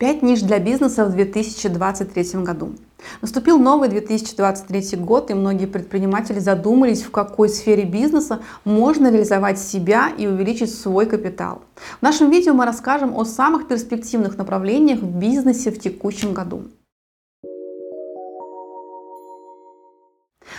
5 ниш для бизнеса в 2023 году. Наступил новый 2023 год, и многие предприниматели задумались, в какой сфере бизнеса можно реализовать себя и увеличить свой капитал. В нашем видео мы расскажем о самых перспективных направлениях в бизнесе в текущем году.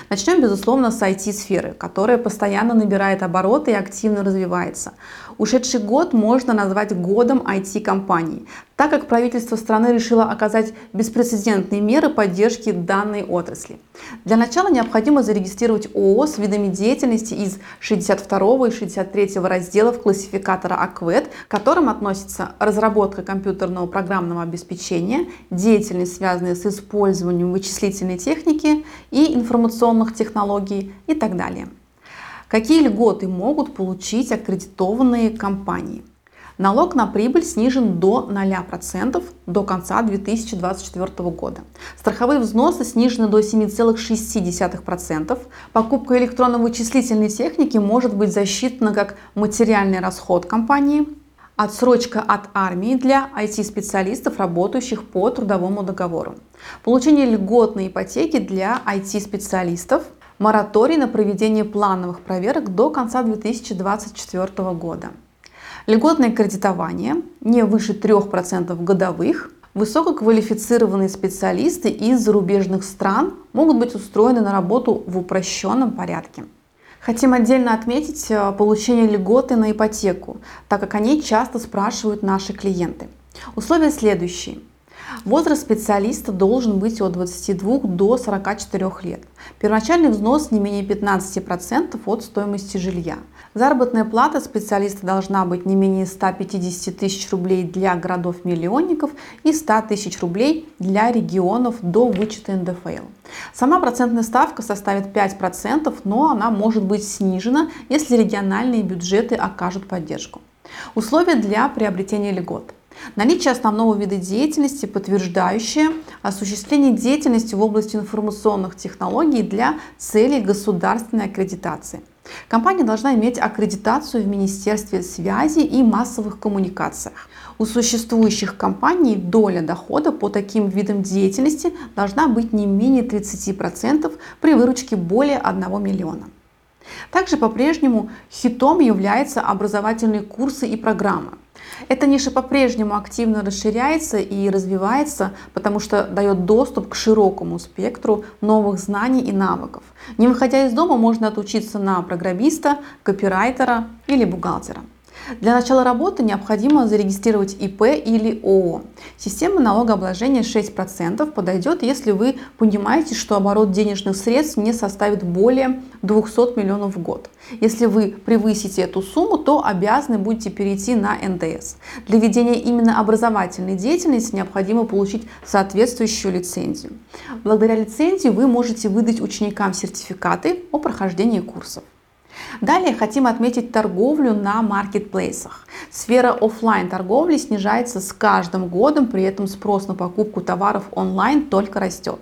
Начнем, безусловно, с IT-сферы, которая постоянно набирает обороты и активно развивается. Ушедший год можно назвать годом IT-компаний, так как правительство страны решило оказать беспрецедентные меры поддержки данной отрасли. Для начала необходимо зарегистрировать ООО с видами деятельности из 62 и 63 разделов классификатора АКВЭД, к которым относятся разработка компьютерного программного обеспечения, деятельность, связанная с использованием вычислительной техники и информационных технологий и так далее. Какие льготы могут получить аккредитованные компании? Налог на прибыль снижен до 0% до конца 2024 года. Страховые взносы снижены до 7,6%. Покупка электронно-вычислительной техники может быть засчитана как материальный расход компании. Отсрочка от армии для IT-специалистов, работающих по трудовому договору. Получение льготной ипотеки для IT-специалистов. Мораторий на проведение плановых проверок до конца 2024 года. Льготное кредитование не выше 3% годовых. Высококвалифицированные специалисты из зарубежных стран могут быть устроены на работу в упрощенном порядке. Хотим отдельно отметить э, получение льготы на ипотеку, так как они часто спрашивают наши клиенты. Условия следующие. Возраст специалиста должен быть от 22 до 44 лет. Первоначальный взнос не менее 15% от стоимости жилья. Заработная плата специалиста должна быть не менее 150 тысяч рублей для городов-миллионников и 100 тысяч рублей для регионов до вычета НДФЛ. Сама процентная ставка составит 5%, но она может быть снижена, если региональные бюджеты окажут поддержку. Условия для приобретения льгот. Наличие основного вида деятельности, подтверждающее осуществление деятельности в области информационных технологий для целей государственной аккредитации. Компания должна иметь аккредитацию в Министерстве связи и массовых коммуникациях. У существующих компаний доля дохода по таким видам деятельности должна быть не менее 30% при выручке более 1 миллиона. Также по-прежнему хитом являются образовательные курсы и программы. Эта ниша по-прежнему активно расширяется и развивается, потому что дает доступ к широкому спектру новых знаний и навыков. Не выходя из дома, можно отучиться на программиста, копирайтера или бухгалтера. Для начала работы необходимо зарегистрировать ИП или ООО. Система налогообложения 6% подойдет, если вы понимаете, что оборот денежных средств не составит более 200 миллионов в год. Если вы превысите эту сумму, то обязаны будете перейти на НДС. Для ведения именно образовательной деятельности необходимо получить соответствующую лицензию. Благодаря лицензии вы можете выдать ученикам сертификаты о прохождении курсов. Далее хотим отметить торговлю на маркетплейсах. Сфера офлайн торговли снижается с каждым годом, при этом спрос на покупку товаров онлайн только растет.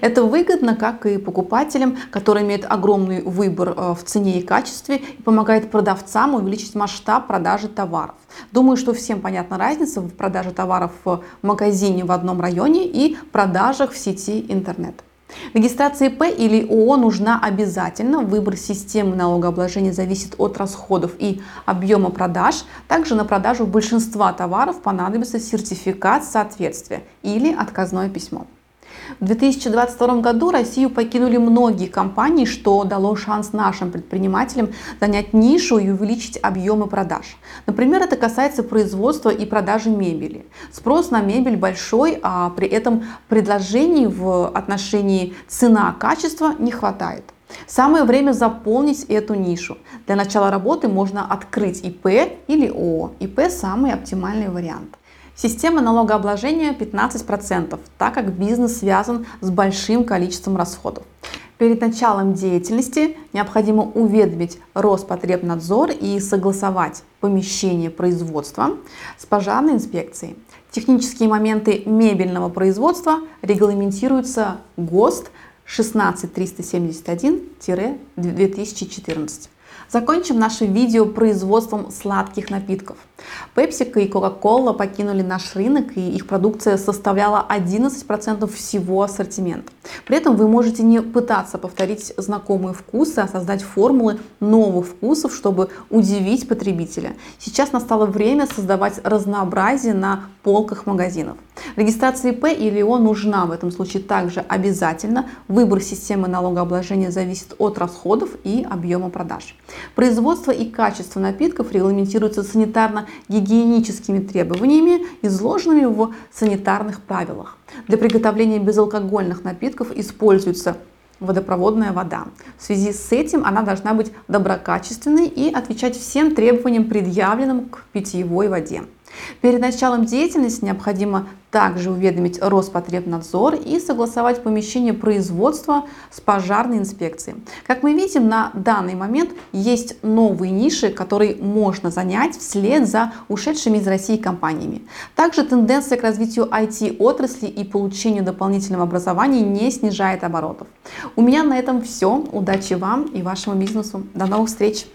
Это выгодно как и покупателям, которые имеют огромный выбор э, в цене и качестве и помогает продавцам увеличить масштаб продажи товаров. Думаю, что всем понятна разница в продаже товаров в магазине в одном районе и продажах в сети интернет. Регистрация ИП или ООО нужна обязательно. Выбор системы налогообложения зависит от расходов и объема продаж. Также на продажу большинства товаров понадобится сертификат соответствия или отказное письмо. В 2022 году Россию покинули многие компании, что дало шанс нашим предпринимателям занять нишу и увеличить объемы продаж. Например, это касается производства и продажи мебели. Спрос на мебель большой, а при этом предложений в отношении цена-качество не хватает. Самое время заполнить эту нишу. Для начала работы можно открыть ИП или ООО. ИП самый оптимальный вариант. Система налогообложения 15%, так как бизнес связан с большим количеством расходов. Перед началом деятельности необходимо уведомить Роспотребнадзор и согласовать помещение производства с пожарной инспекцией. Технические моменты мебельного производства регламентируются ГОСТ 16371-2014. Закончим наше видео производством сладких напитков. PepsiCo и Coca-Cola покинули наш рынок, и их продукция составляла 11% всего ассортимента. При этом вы можете не пытаться повторить знакомые вкусы, а создать формулы новых вкусов, чтобы удивить потребителя. Сейчас настало время создавать разнообразие на полках магазинов. Регистрация ИП или ООО нужна в этом случае также обязательно. Выбор системы налогообложения зависит от расходов и объема продаж. Производство и качество напитков регламентируется санитарно-гигиеническими требованиями, изложенными в санитарных правилах. Для приготовления безалкогольных напитков используется водопроводная вода. В связи с этим она должна быть доброкачественной и отвечать всем требованиям, предъявленным к питьевой воде. Перед началом деятельности необходимо также уведомить Роспотребнадзор и согласовать помещение производства с пожарной инспекцией. Как мы видим, на данный момент есть новые ниши, которые можно занять вслед за ушедшими из России компаниями. Также тенденция к развитию IT-отрасли и получению дополнительного образования не снижает оборотов. У меня на этом все. Удачи вам и вашему бизнесу. До новых встреч!